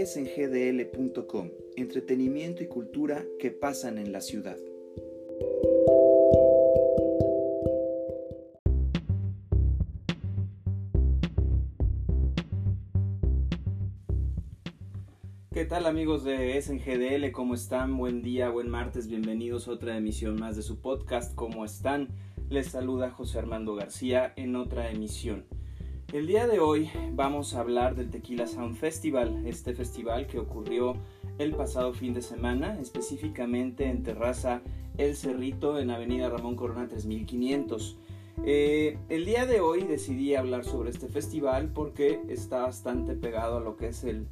es en gdl.com, entretenimiento y cultura que pasan en la ciudad. ¿Qué tal amigos de SNGDL? ¿Cómo están? Buen día, buen martes, bienvenidos a otra emisión más de su podcast. ¿Cómo están? Les saluda José Armando García en otra emisión. El día de hoy vamos a hablar del Tequila Sound Festival, este festival que ocurrió el pasado fin de semana, específicamente en Terraza El Cerrito en Avenida Ramón Corona 3500. Eh, el día de hoy decidí hablar sobre este festival porque está bastante pegado a lo que es el,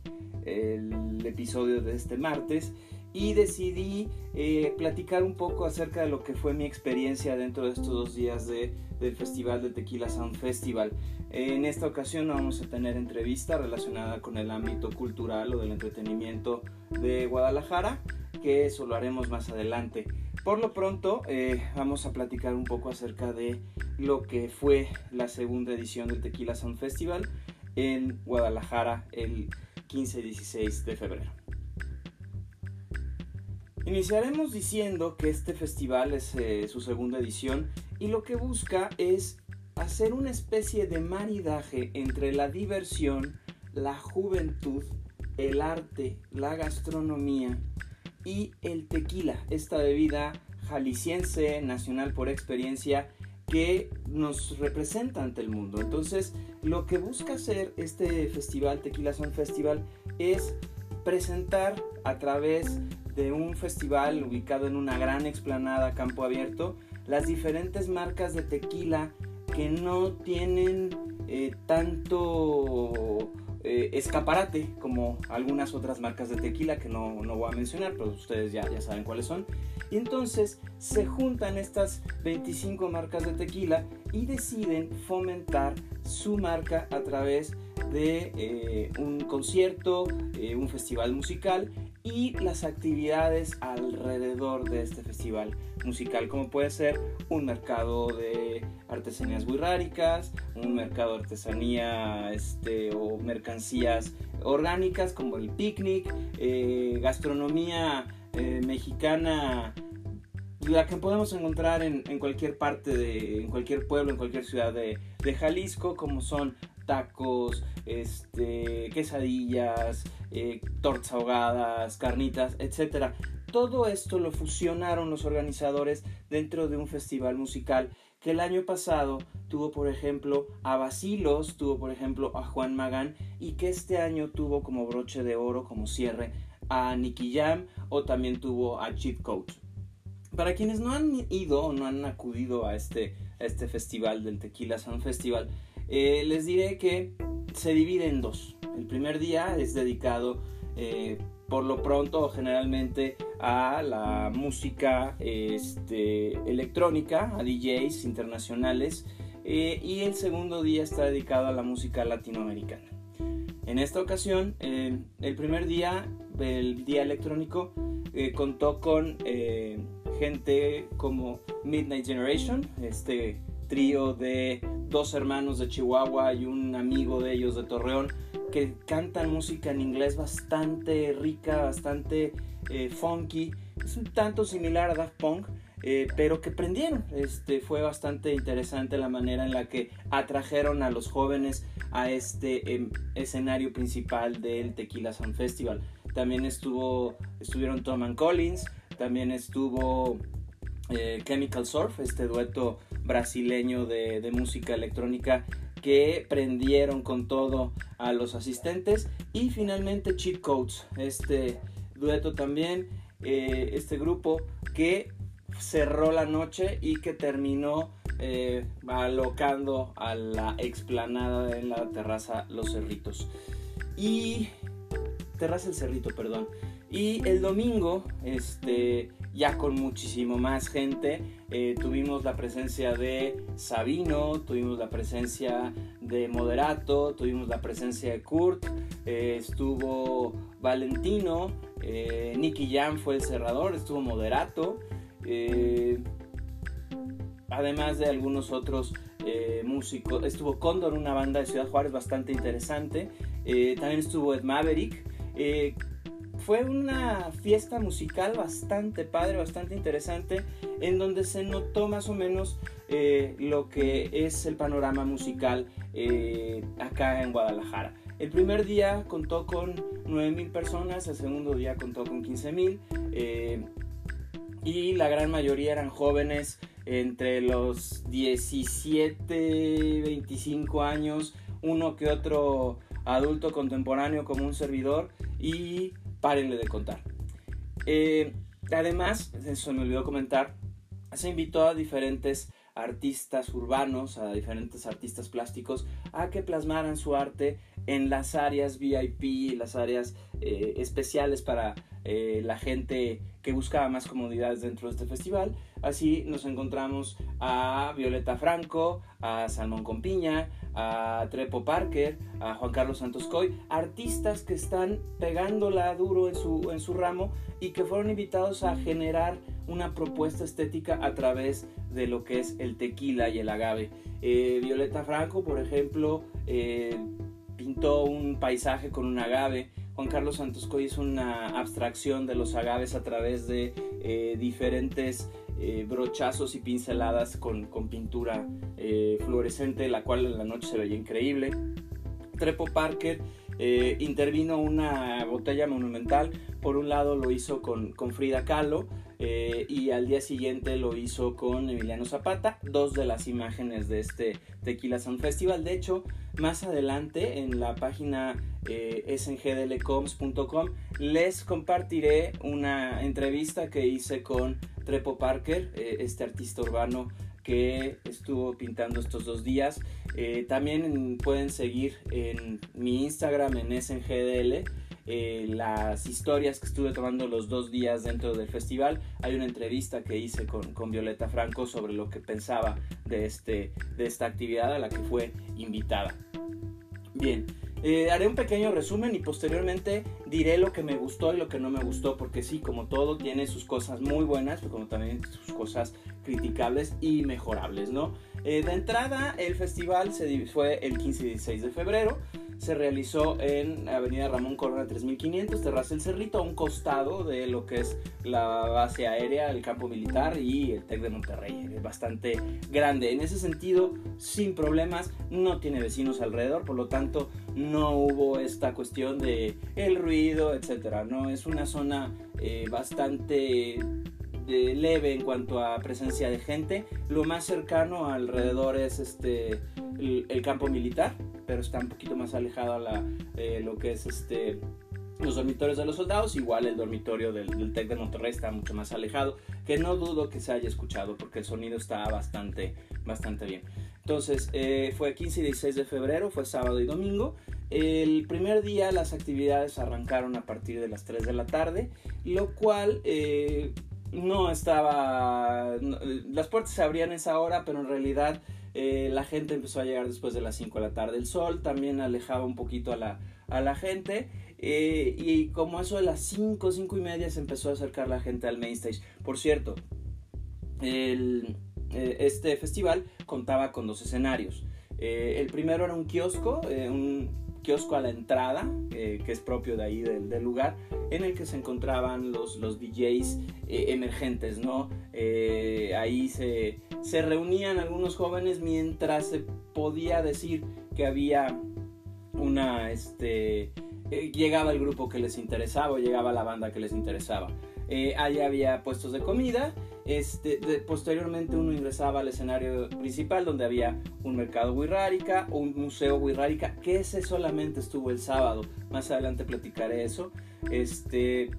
el episodio de este martes y decidí eh, platicar un poco acerca de lo que fue mi experiencia dentro de estos dos días de, del Festival de Tequila Sound Festival. En esta ocasión vamos a tener entrevista relacionada con el ámbito cultural o del entretenimiento de Guadalajara, que eso lo haremos más adelante. Por lo pronto eh, vamos a platicar un poco acerca de lo que fue la segunda edición del Tequila Sound Festival en Guadalajara el 15 y 16 de febrero. Iniciaremos diciendo que este festival es eh, su segunda edición y lo que busca es hacer una especie de maridaje entre la diversión, la juventud, el arte, la gastronomía y el tequila, esta bebida jalisciense, nacional por experiencia, que nos representa ante el mundo. Entonces, lo que busca hacer este festival, Tequila Son Festival, es presentar a través de un festival ubicado en una gran explanada campo abierto las diferentes marcas de tequila que no tienen eh, tanto eh, escaparate como algunas otras marcas de tequila que no, no, voy a mencionar, pero ustedes ya, ya saben cuáles son. Y entonces se juntan estas 25 marcas de tequila y deciden fomentar su marca a través de eh, un concierto, un festival musical y las actividades alrededor de este festival musical, como puede ser un mercado de artesanías burráricas, un mercado de artesanía este, o mercancías orgánicas como el picnic, eh, gastronomía mexicana la que podemos encontrar en, cualquier parte de, en cualquier pueblo, en cualquier ciudad de, Jalisco, como son tacos, este, quesadillas, eh, tortas ahogadas, carnitas, etc. Todo esto lo fusionaron los organizadores dentro de un festival musical que el año pasado tuvo por ejemplo a Basilos, tuvo por ejemplo a Juan Magán y que este año tuvo como broche de oro, como cierre a Nicky Jam o también tuvo a Cheat Coat. Para quienes no han ido o no han acudido a este, este festival del Tequila Sound Festival, eh, les diré que se divide en dos. El primer día es dedicado eh, por lo pronto generalmente a la música este, electrónica, a DJs internacionales, eh, y el segundo día está dedicado a la música latinoamericana. En esta ocasión, el primer día, el día electrónico, contó con gente como Midnight Generation, este trío de dos hermanos de Chihuahua y un amigo de ellos de Torreón, que cantan música en inglés bastante rica, bastante eh, funky, es un tanto similar a Daft Punk, eh, pero que prendieron. Este, fue bastante interesante la manera en la que atrajeron a los jóvenes a este em, escenario principal del Tequila Sound Festival. También estuvo, estuvieron Tom Collins, también estuvo eh, Chemical Surf, este dueto brasileño de, música electrónica que prendieron con todo a los asistentes. Y finalmente Cheat Codes, este dueto también, eh, este grupo que cerró la noche y que terminó eh, alocando a la explanada en la terraza Los Cerritos. Y terraza El Cerrito, perdón. Y el domingo, este, ya con muchísimo más gente, eh, tuvimos la presencia de Sabino, tuvimos la presencia de Moderato, tuvimos la presencia de Kurt, eh, estuvo Valentino, eh, Nicky Jam fue el cerrador, estuvo Moderato, además de algunos otros músicos, estuvo Condor, una banda de Ciudad Juárez bastante interesante, también estuvo Ed Maverick, fue una fiesta musical bastante padre, bastante interesante, en donde se notó más o menos lo que es el panorama musical acá en Guadalajara. El primer día contó con 9.000 personas, el segundo día contó con 15.000 eh, y la gran mayoría eran jóvenes entre los 17, 25 años, uno que otro adulto contemporáneo como un servidor y párenle de contar. Eh, además, eso me olvidó comentar, se invitó a diferentes artistas urbanos, a diferentes artistas plásticos, a que plasmaran su arte en las áreas VIP, las áreas eh, especiales para eh, la gente que buscaba más comodidades dentro de este festival. Así nos encontramos a Violeta Franco, a Salmón Compiña, a Trepo Parker, a Juan Carlos Santos Coy, artistas que están pegándola duro en su, en su ramo y que fueron invitados a generar una propuesta estética a través de lo que es el tequila y el agave. Eh, Violeta Franco, por ejemplo, pintó un paisaje con un agave. Juan Carlos Santos Coy hizo una abstracción de los agaves a través de eh, diferentes eh, brochazos y pinceladas con, pintura eh, fluorescente, la cual en la noche se veía increíble. Trepo Parker intervino una botella monumental. Por un lado lo hizo con, Frida Kahlo, y al día siguiente lo hizo con Emiliano Zapata, dos de las imágenes de este Tequila Sound Festival. De hecho, más adelante en la página eh, sngdlcoms.com les compartiré una entrevista que hice con Trepo Parker, eh, este artista urbano que estuvo pintando estos dos días. Eh, también pueden seguir en mi Instagram en sngdl eh, las historias que estuve tomando los dos días dentro del festival. Hay una entrevista que hice con, con Violeta Franco sobre lo que pensaba de, este, de esta actividad a la que fue invitada. Bien, eh, haré un pequeño resumen y posteriormente diré lo que me gustó y lo que no me gustó, porque sí, como todo, tiene sus cosas muy buenas, pero como también sus cosas criticables y mejorables, ¿no? Eh, de entrada, el festival se fue el 15 y 16 de febrero se realizó en Avenida Ramón Corona 3500, Terraza El Cerrito, a un costado de lo que es la base aérea, el campo militar y el TEC de Monterrey. Es bastante grande. En ese sentido, sin problemas, no tiene vecinos alrededor, por lo tanto, no hubo esta cuestión de el ruido, etcétera. No es una zona eh, bastante leve en cuanto a presencia de gente. Lo más cercano alrededor es este el, campo militar, pero está un poquito más alejado a la, eh, lo que es este los dormitorios de los soldados, igual el dormitorio del, TEC de Monterrey está mucho más alejado, que no dudo que se haya escuchado porque el sonido está bastante, bastante bien. Entonces, eh, fue 15 y 16 de febrero, fue sábado y domingo. El primer día las actividades arrancaron a partir de las 3 de la tarde, lo cual eh, no estaba... las puertas se abrían esa hora, pero en realidad eh, la gente empezó a llegar después de las 5 de la tarde. El sol también alejaba un poquito a la, a la gente. Eh, y como eso de las 5, 5 y media se empezó a acercar la gente al main stage. Por cierto, eh, este festival contaba con dos escenarios. el primero era un kiosco, un kiosco a la entrada, que es propio de ahí del, lugar, en el que se encontraban los, los DJs eh, emergentes, ¿no? Eh, ahí se, se reunían algunos jóvenes mientras se podía decir que había una, este, eh, llegaba el grupo que les interesaba o llegaba la banda que les interesaba. Eh, ahí había puestos de comida. Este, posteriormente uno ingresaba al escenario principal donde había un mercado wixárika, un museo wixárika, que ese solamente estuvo el sábado. Más adelante platicaré eso. Este,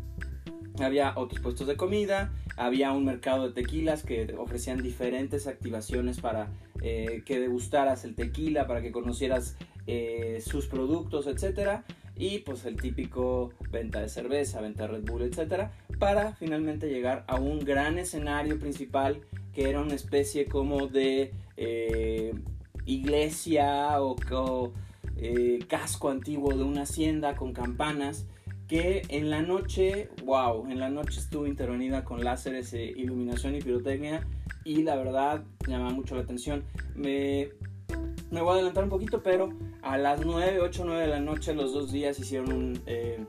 había otros puestos de comida, había un mercado de tequilas que ofrecían diferentes activaciones para eh, que degustaras el tequila, para que conocieras eh, sus productos, etcétera y pues el típico venta de cerveza, venta de Red Bull, etcétera, para finalmente llegar a un gran escenario principal que era una especie como de eh, iglesia o, eh, casco antiguo de una hacienda con campanas que en la noche, wow, en la noche estuvo intervenida con láseres, e iluminación y pirotecnia y la verdad llama mucho la atención. Me me voy a adelantar un poquito, pero a las 9, 8, 9 de la noche, los dos días hicieron un, eh,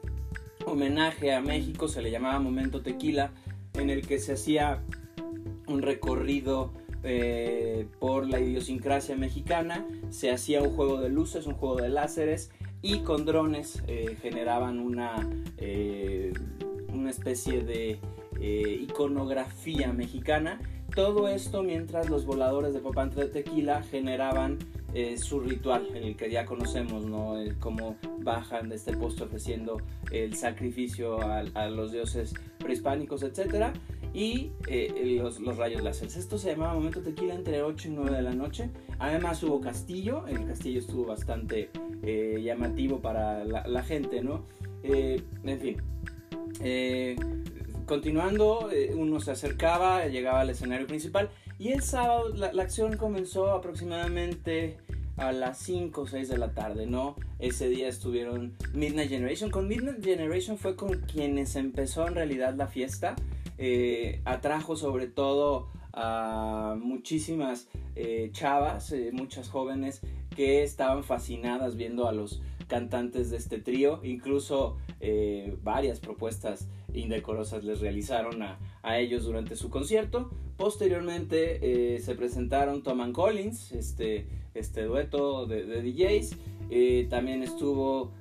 homenaje a México, se le llamaba Momento Tequila, en el que se hacía un recorrido eh, por la idiosincrasia mexicana, se hacía un juego de luces, un juego de láseres y con drones eh, generaban una, eh, una especie de iconografía mexicana. Todo esto mientras los voladores de Popante de Tequila generaban su ritual, en el que ya conocemos, ¿no? cómo bajan de este posto ofreciendo el sacrificio a, los dioses prehispánicos, etcétera y eh, los, rayos láser. Esto se llamaba Momento Tequila entre 8 y 9 de la noche. Además hubo castillo, el castillo estuvo bastante eh, llamativo para la, gente, ¿no? Eh, en fin. continuando, uno se acercaba, llegaba al escenario principal y el sábado la, acción comenzó aproximadamente a las 5 o 6 de la tarde, ¿no? Ese día estuvieron Midnight Generation. Con Midnight Generation fue con quienes empezó en realidad la fiesta. Eh, atrajo sobre todo a muchísimas eh, chavas, eh, muchas jóvenes que estaban fascinadas viendo a los cantantes de este trío, incluso varias propuestas indecorosas les realizaron a, ellos durante su concierto. Posteriormente se presentaron Tom Collins, este, este dueto de, DJs. también estuvo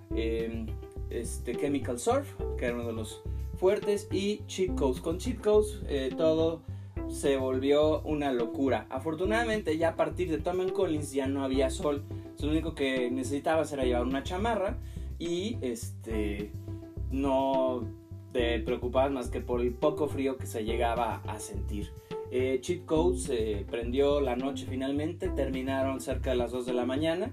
este Chemical Surf, que era uno de los fuertes y cheat codes. Con cheat codes eh, todo se volvió una locura. Afortunadamente ya a partir de Tom Collins ya no había sol. Lo único que necesitabas era llevar una chamarra y este no te preocupabas más que por el poco frío que se llegaba a sentir. Eh, Codes se prendió la noche finalmente, terminaron cerca de las 2 de la mañana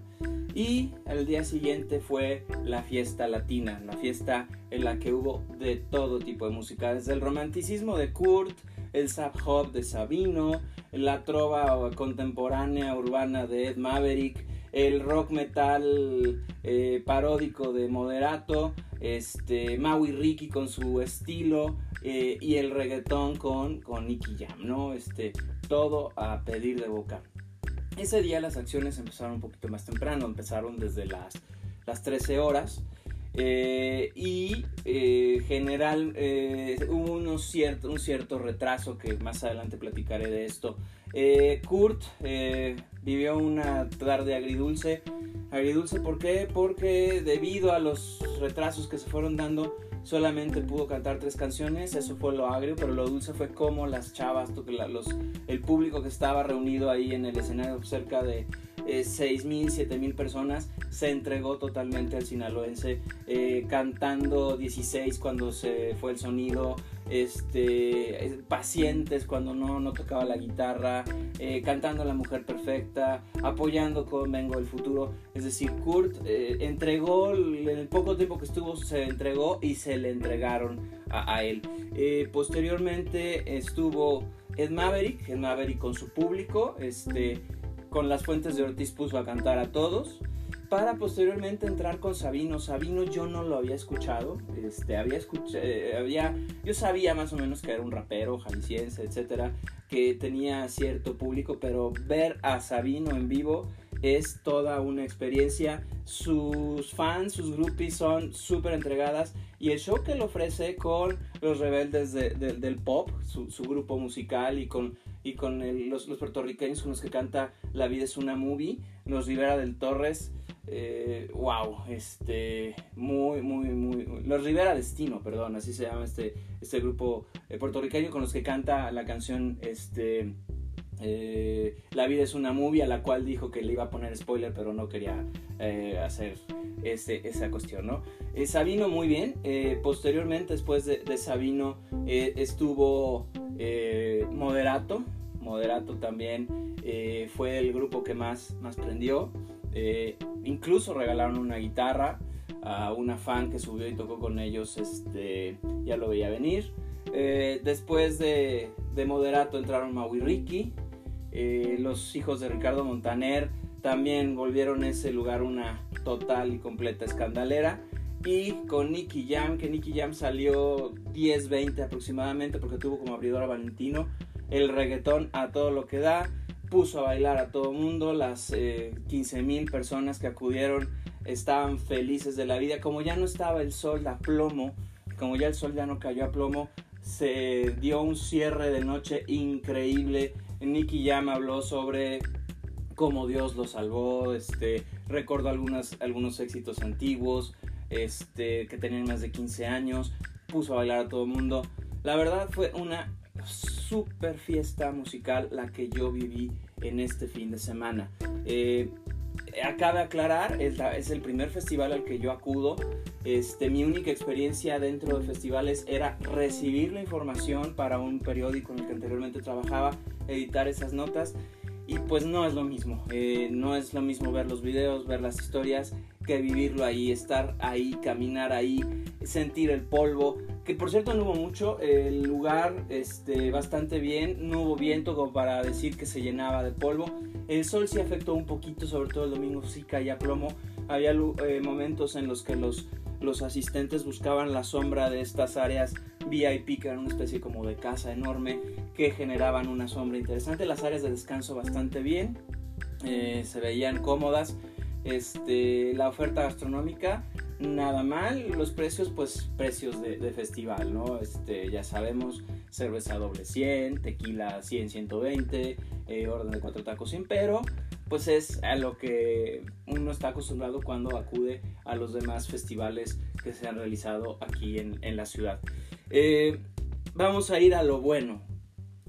y el día siguiente fue la fiesta latina, la fiesta en la que hubo de todo tipo de música, desde el romanticismo de Kurt, el sub hop de Sabino, la trova contemporánea urbana de Ed Maverick, el rock metal eh, paródico de Moderato, este, Maui Ricky con su estilo eh, y el reggaetón con, con Nicky Jam, ¿no? Este, todo a pedir de boca. Ese día las acciones empezaron un poquito más temprano, empezaron desde las, las 13 horas. Eh, y eh, general hubo cierto, un cierto retraso que más adelante platicaré de esto. Kurt vivió una tarde agridulce. Agridulce, ¿por qué? Porque debido a los retrasos que se fueron dando, solamente pudo cantar tres canciones, eso fue lo agrio, pero lo dulce fue como las chavas, los, el público que estaba reunido ahí en el escenario, cerca de eh, 6.000, 7.000 personas, se entregó totalmente al sinaloense, eh, cantando 16 cuando se fue el sonido, este, eh, pacientes cuando no, no tocaba la guitarra, eh, cantando La Mujer Perfecta, apoyando con Vengo el Futuro. Es decir, Kurt eh, entregó, en el poco tiempo que estuvo, se entregó y se le entregaron a, él. posteriormente estuvo Ed Maverick, Ed Maverick con su público, este, con las fuentes de Ortiz puso a cantar a todos para posteriormente entrar con Sabino. Sabino yo no lo había escuchado, este, había escuchado, eh, había, yo sabía más o menos que era un rapero jalisciense, etcétera, que tenía cierto público, pero ver a Sabino en vivo es toda una experiencia. Sus fans, sus groupies son súper entregadas y el show que le ofrece con los rebeldes del pop, su, grupo musical y con, y con los, los puertorriqueños con los que canta La vida es una movie, los Rivera del Torres eh, wow, este, muy, muy, muy, los Rivera Destino, perdón, así se llama este, este grupo eh, puertorriqueño con los que canta la canción, este, eh, La vida es una movie, a la cual dijo que le iba a poner spoiler, pero no quería hacer ese, esa cuestión, ¿no? Sabino muy bien, posteriormente, después de, de Sabino, estuvo Moderato, Moderato también fue el grupo que más, más prendió. Eh, incluso regalaron una guitarra a una fan que subió y tocó con ellos, este, ya lo veía venir. Eh, después de, Moderato entraron Maui Ricky, eh, los hijos de Ricardo Montaner también volvieron ese lugar una total y completa escandalera. Y con Nicky Jam, que Nicky Jam salió 10-20 aproximadamente porque tuvo como abridor a Valentino, el reggaetón a todo lo que da puso a bailar a todo mundo, las eh, 15 mil personas que acudieron estaban felices de la vida, como ya no estaba el sol a plomo como ya el sol ya no cayó a plomo, se dio un cierre de noche increíble. Nicky Jam habló sobre cómo Dios lo salvó, este, recordó algunas, algunos éxitos antiguos, este, que tenían más de 15 años, puso a bailar a todo el mundo. La verdad fue una super fiesta musical la que yo viví en este fin de semana. Eh, acaba de aclarar, es, es, el primer festival al que yo acudo. Este, mi única experiencia dentro de festivales era recibir la información para un periódico en el que anteriormente trabajaba, editar esas notas y pues no es lo mismo, eh, no es lo mismo ver los videos, ver las historias, que vivirlo ahí, estar ahí, caminar ahí, sentir el polvo. Que por cierto no hubo mucho, el lugar este, bastante bien, no hubo viento como para decir que se llenaba de polvo. El sol sí afectó un poquito, sobre todo el domingo sí caía plomo. Había eh, momentos en los que los, los asistentes buscaban la sombra de estas áreas VIP, que eran una especie como de casa enorme, que generaban una sombra interesante. Las áreas de descanso bastante bien, eh, se veían cómodas. Este, la oferta gastronómica, nada mal. Los precios, pues precios de, festival, ¿no? Este, ya sabemos, cerveza doble 100, tequila 100, 120, eh, orden de cuatro tacos sin, pero pues es a lo que uno está acostumbrado cuando acude a los demás festivales que se han realizado aquí en, en la ciudad. Eh, vamos a ir a lo bueno.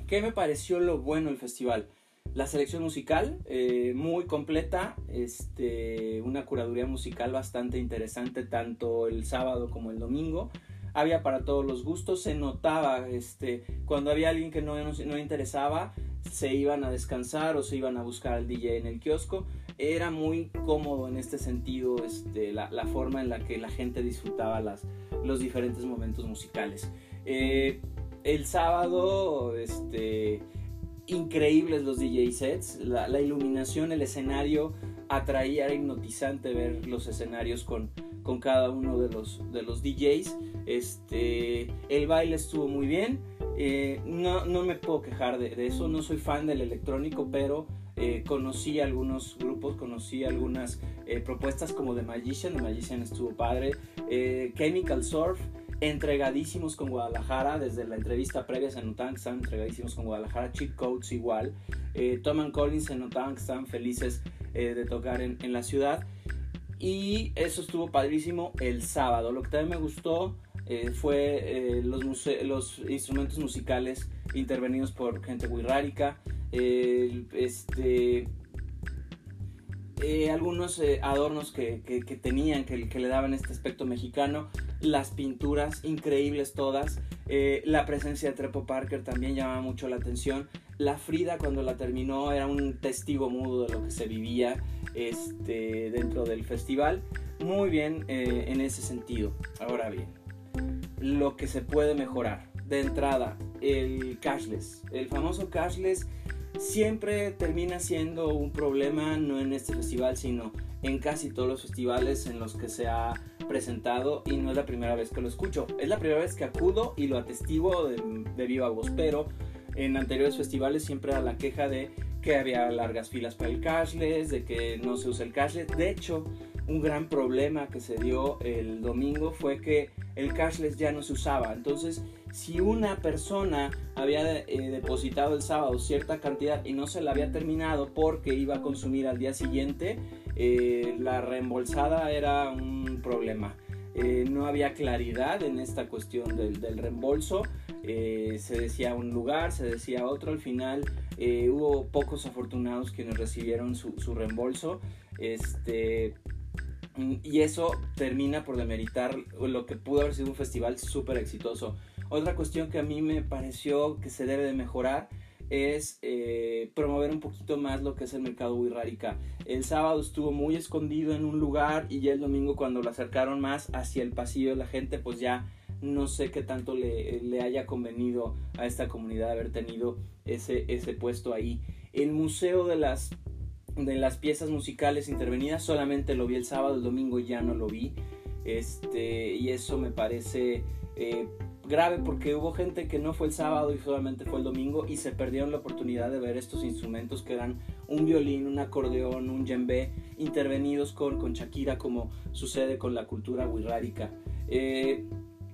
¿Qué me pareció lo bueno el festival? La selección musical, eh, muy completa, este, una curaduría musical bastante interesante tanto el sábado como el domingo. Había para todos los gustos, se notaba este, cuando había alguien que no, no, interesaba, se iban a descansar o se iban a buscar al DJ en el kiosco. Era muy cómodo en este sentido este, la, la forma en la que la gente disfrutaba las, los diferentes momentos musicales. Eh, el sábado, este, increíbles los DJ sets, la, iluminación, el escenario, atraía, era hipnotizante ver los escenarios con, con cada uno de los, de los DJs. Este, el baile estuvo muy bien. Eh, no, no, me puedo quejar de, eso, no soy fan del electrónico, pero eh, conocí algunos grupos, conocí algunas eh, propuestas como The Magician, The Magician estuvo padre, Chemical Surf, entregadísimos con Guadalajara, desde la entrevista previa se notaban que entregadísimos con Guadalajara, Cheat Codes igual, Tom and Collins se notaban que felices de tocar en, en la ciudad. Y eso estuvo padrísimo el sábado. Lo que también me gustó eh, fue eh, los, instrumentos musicales intervenidos por gente muy rárica, este, eh, algunos adornos que, que, tenían, que, le daban este aspecto mexicano, las pinturas increíbles todas, la presencia de Trepo Parker también llamaba mucho la atención, la Frida cuando la terminó era un testigo mudo de lo que se vivía este, dentro del festival, muy bien en ese sentido. Ahora bien, lo que se puede mejorar. De entrada, el cashless. El famoso cashless siempre termina siendo un problema, no en este festival, sino en casi todos los festivales en los que se ha presentado y no es la primera vez que lo escucho. Es la primera vez que acudo y lo atestiguo de, de viva voz, pero en anteriores festivales siempre era la queja de que había largas filas para el cashless, de que no se usa el cashless. De hecho, un gran problema que se dio el domingo fue que el cashless ya no se usaba. Entonces, si una persona había eh, depositado el sábado cierta cantidad y no se la había terminado porque iba a consumir al día siguiente, eh, la reembolsada era un problema. Eh, no había claridad en esta cuestión del, reembolso. se decía un lugar, se decía otro. Al final hubo pocos afortunados quienes recibieron su, reembolso. Este, y eso termina por demeritar lo que pudo haber sido un festival súper exitoso. Otra cuestión que a mí me pareció que se debe de mejorar es eh, promover un poquito más lo que es el mercado Wirrárica. El sábado estuvo muy escondido en un lugar y ya el domingo cuando lo acercaron más hacia el pasillo de la gente, pues ya no sé qué tanto le, le haya convenido a esta comunidad haber tenido ese, ese puesto ahí. El Museo de las de las piezas musicales intervenidas solamente lo vi el sábado, el domingo ya no lo vi. Este, y eso me parece eh, grave porque hubo gente que no fue el sábado y solamente fue el domingo y se perdieron la oportunidad de ver estos instrumentos que eran un violín, un acordeón, un djembe intervenidos con, con Shakira como sucede con la cultura wixárika. Eh,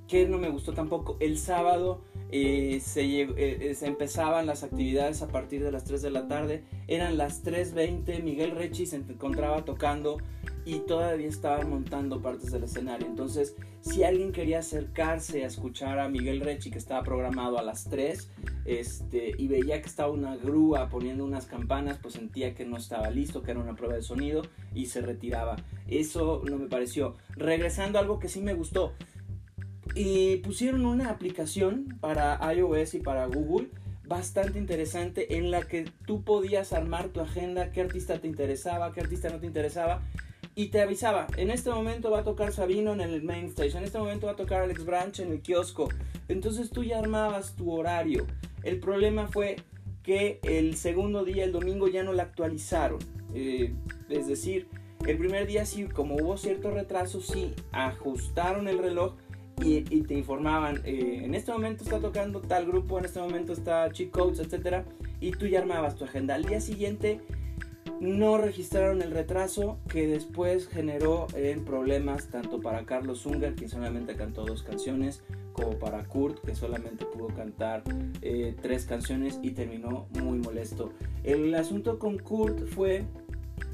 ¿Qué no me gustó tampoco? El sábado eh, se, se, empezaban las actividades a partir de las 3 de la tarde. Eran las 3.20, Miguel Rechi se encontraba tocando y todavía estaban montando partes del escenario. Entonces, si alguien quería acercarse a escuchar a Miguel Rechi, que estaba programado a las 3, este, y veía que estaba una grúa poniendo unas campanas, pues sentía que no estaba listo, que era una prueba de sonido, y se retiraba. Eso no me pareció. Regresando a algo que sí me gustó. Y pusieron una aplicación para iOS y para Google bastante interesante en la que tú podías armar tu agenda, qué artista te interesaba, qué artista no te interesaba y te avisaba, en este momento va a tocar Sabino en el main stage, en este momento va a tocar Alex Branch en el kiosco. Entonces tú ya armabas tu horario. El problema fue que el segundo día, el domingo, ya no la actualizaron. Eh, es decir, el primer día sí, como hubo cierto retraso, sí ajustaron el reloj y, te informaban, eh, en este momento está tocando tal grupo, en este momento está Cheat Codes, etc. Y tú ya armabas tu agenda. Al día siguiente no registraron el retraso que después generó en problemas tanto para Carlos Unger, que solamente cantó dos canciones, como para Kurt, que solamente pudo cantar eh, tres canciones y terminó muy molesto. El asunto con Kurt fue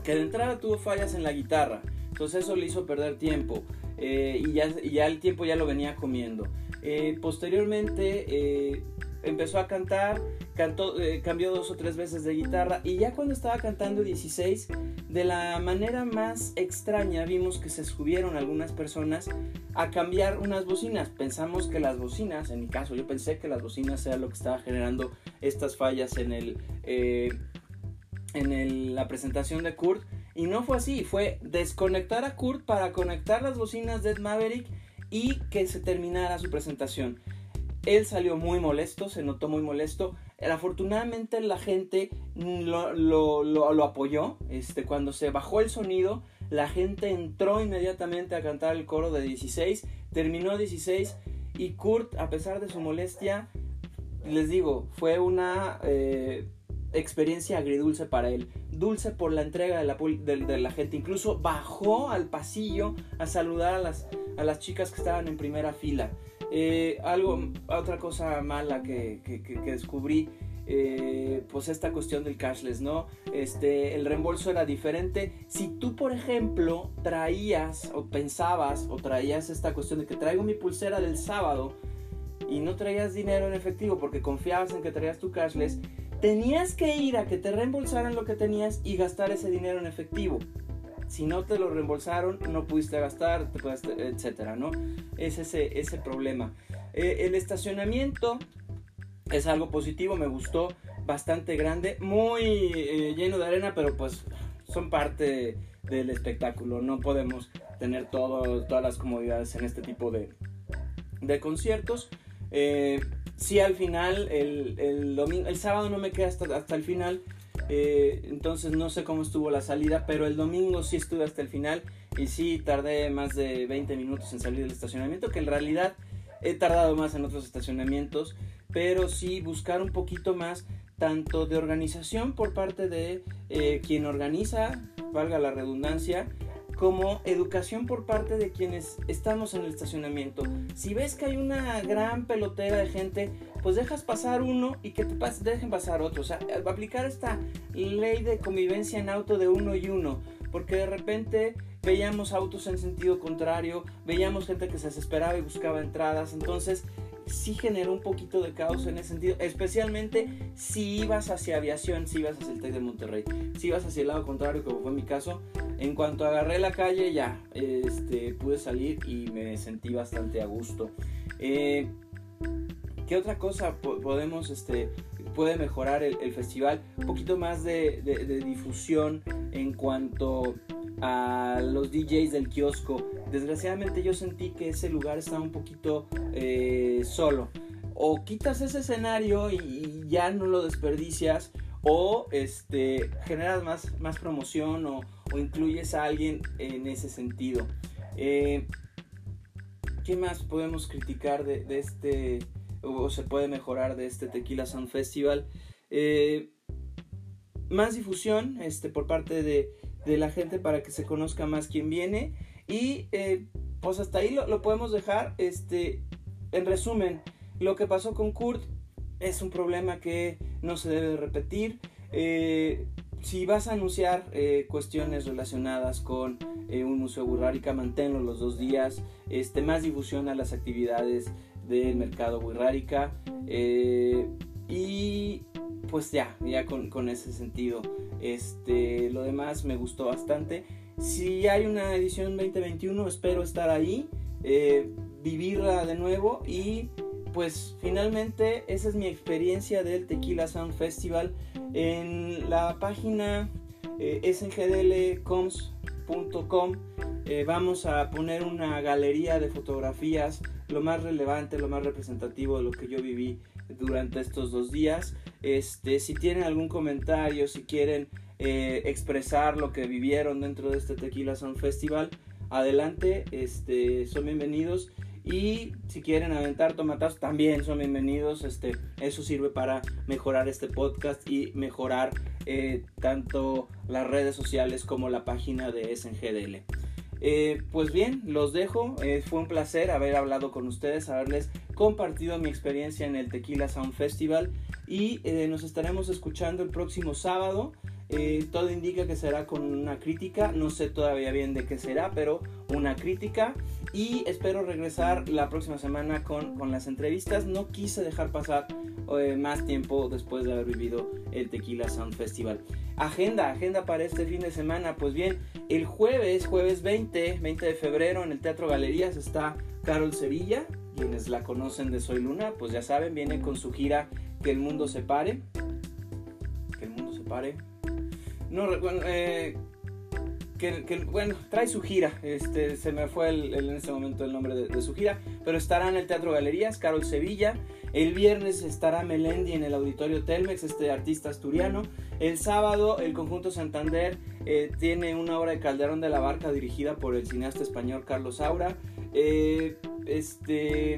que de entrada tuvo fallas en la guitarra, entonces eso le hizo perder tiempo eh, y, ya, ya, el tiempo ya lo venía comiendo. Eh, posteriormente empezó a cantar, eh, cambió dos o tres veces de guitarra y ya cuando estaba cantando 16, de la manera más extraña vimos que se subieron algunas personas a cambiar unas bocinas. Pensamos que las bocinas, en mi caso yo pensé que las bocinas era lo que estaba generando estas fallas en el... Eh, en la presentación de Kurt y no fue así, fue desconectar a Kurt para conectar las bocinas de Ed Maverick y que se terminara su presentación. Él salió muy molesto, se notó muy molesto. Afortunadamente la gente lo, apoyó. Este, cuando se bajó el sonido, la gente entró inmediatamente a cantar el coro de 16. Terminó 16 y Kurt, a pesar de su molestia, les digo, fue una eh, experiencia agridulce para él. Dulce por la entrega de la, gente. Incluso bajó al pasillo a saludar a las chicas que estaban en primera fila. Eh, algo, otra cosa mala que, descubrí, eh, pues esta cuestión del cashless, ¿no? Este, el reembolso era diferente. Si tú, por ejemplo, traías o pensabas o traías esta cuestión de que traigo mi pulsera del sábado y no traías dinero en efectivo porque confiabas en que traías tu cashless, tenías que ir a que te reembolsaran lo que tenías y gastar ese dinero en efectivo si no te lo reembolsaron, no pudiste gastar, etcétera, ¿no? Es ese, ese problema. Eh, el estacionamiento es algo positivo, me gustó, bastante grande, muy eh, lleno de arena, pero pues son parte del espectáculo, no podemos tener todo, todas las comodidades en este tipo de, de conciertos. Eh, sí, al final, el, el, domingo, el sábado no me quedé hasta, hasta el final, eh, entonces no sé cómo estuvo la salida, pero el domingo sí estuve hasta el final y sí tardé más de 20 minutos en salir del estacionamiento, que en realidad he tardado más en otros estacionamientos, pero sí buscar un poquito más tanto de organización por parte de eh, quien organiza, valga la redundancia, como educación por parte de quienes estamos en el estacionamiento. Si ves que hay una gran pelotera de gente, pues dejas pasar uno y que te dejen pasar otro. O sea, aplicar esta ley de convivencia en auto de uno y uno, porque de repente veíamos autos en sentido contrario, veíamos gente que se desesperaba y buscaba entradas, entonces sí generó un poquito de caos en ese sentido, especialmente si ibas hacia aviación, si ibas hacia el TEC de Monterrey, si ibas hacia el lado contrario, como fue mi caso, en cuanto agarré la calle ya este, pude salir y me sentí bastante a gusto. Eh, ¿Qué otra cosa podemos, este, puede mejorar el, festival? Un poquito más de, difusión en cuanto a los DJs del kiosco. Desgraciadamente yo sentí que ese lugar estaba un poquito eh, solo. O quitas ese escenario y, ya no lo desperdicias. O este, generas más, más promoción o, incluyes a alguien en ese sentido. Eh, ¿Qué más podemos criticar de, este o se puede mejorar de este Tequila Sound Festival? Eh, más difusión este, por parte de, de la gente para que se conozca más quién viene. Y eh, pues hasta ahí lo, podemos dejar. Este, en resumen, lo que pasó con Kurt es un problema que no se debe repetir. Eh, si vas a anunciar cuestiones relacionadas con un museo burrárica, manténlo los dos días, este, más difusión a las actividades del mercado burrárica y pues ya, ya con, ese sentido. Este, lo demás me gustó bastante. Si hay una edición 2021, espero estar ahí, vivirla de nuevo y pues finalmente esa es mi experiencia del Tequila Sound Festival. En la página eh, eh, vamos a poner una galería de fotografías, lo más relevante, lo más representativo de lo que yo viví durante estos dos días. Este, si tienen algún comentario, si quieren eh, expresar lo que vivieron dentro de este Tequila Sound Festival, adelante, este, son bienvenidos. Y si quieren aventar tomatazos, también son bienvenidos. Este, eso sirve para mejorar este podcast y mejorar eh, tanto las redes sociales como la página de SNGDL. Eh, pues bien, los dejo. Eh, fue un placer haber hablado con ustedes, haberles compartido mi experiencia en el Tequila Sound Festival y nos estaremos escuchando el próximo sábado. todo indica que será con una crítica, no sé todavía bien de qué será, pero una crítica y espero regresar la próxima semana con, las entrevistas. No quise dejar pasar eh, más tiempo después de haber vivido el Tequila Sound Festival. Agenda, agenda para este fin de semana. Pues bien, el jueves, jueves 20, 20 de febrero en el Teatro Galerías está Carol Sevilla. Quienes la conocen de Soy Luna, pues ya saben, viene con su gira Que el mundo se pare. Que el mundo se pare. No, recuerdo eh, que, bueno, trae su gira, este, se me fue en este momento el nombre de, su gira, pero estará en el Teatro Galerías, Carol Sevilla, el viernes estará Melendi en el Auditorio Telmex, este artista asturiano, el sábado el Conjunto Santander eh, tiene una obra de Calderón de la Barca dirigida por el cineasta español Carlos Aura, eh, este...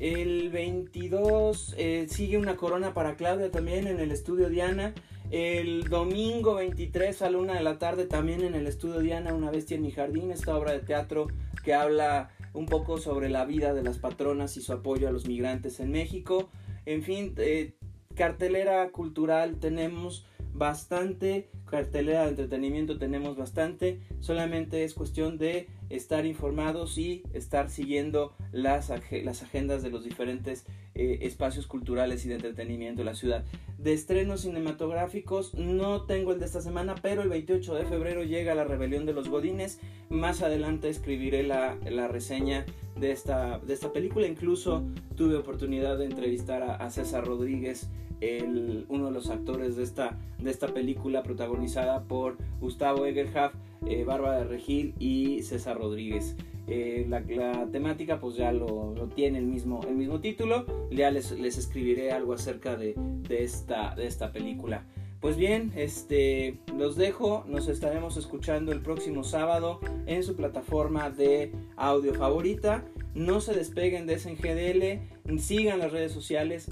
El 22 eh, sigue una corona para Claudia también en el estudio Diana. El domingo 23 a la una de la tarde también en el estudio Diana, Una bestia en mi jardín, esta obra de teatro que habla un poco sobre la vida de las patronas y su apoyo a los migrantes en México. En fin, eh, cartelera cultural tenemos bastante, cartelera de entretenimiento tenemos bastante, solamente es cuestión de estar informados y estar siguiendo las, las agendas de los diferentes eh, espacios culturales y de entretenimiento de la ciudad. De estrenos cinematográficos no tengo el de esta semana, pero el 28 de febrero llega La Rebelión de los Godines. Más adelante escribiré la, la reseña de esta, de esta película. Incluso tuve oportunidad de entrevistar a, César Rodríguez el, uno de los actores de esta, de esta película protagonizada por Gustavo Egerhaf, eh, Bárbara de Regil y César Rodríguez. Eh, la, temática pues ya lo, tiene el mismo, el mismo título, ya les, les escribiré algo acerca de, esta, de esta película. Pues bien, este, los dejo, nos estaremos escuchando el próximo sábado en su plataforma de audio favorita. No se despeguen de SNGDL, sigan las redes sociales,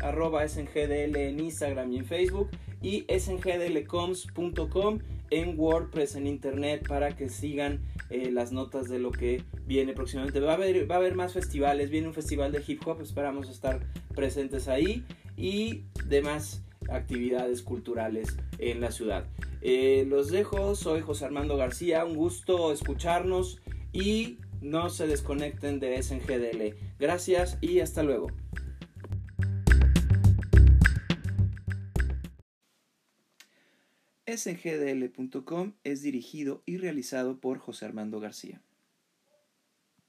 SNGDL en Instagram y en Facebook y sngdlcoms.com en WordPress, en Internet, para que sigan eh, las notas de lo que viene próximamente. Va a, haber, va a haber más festivales, viene un festival de hip hop, esperamos estar presentes ahí y demás actividades culturales en la ciudad. Eh, los dejo, soy José Armando García, un gusto escucharnos y no se desconecten de SNGDL. Gracias y hasta luego. SNGDL.com es dirigido y realizado por José Armando García.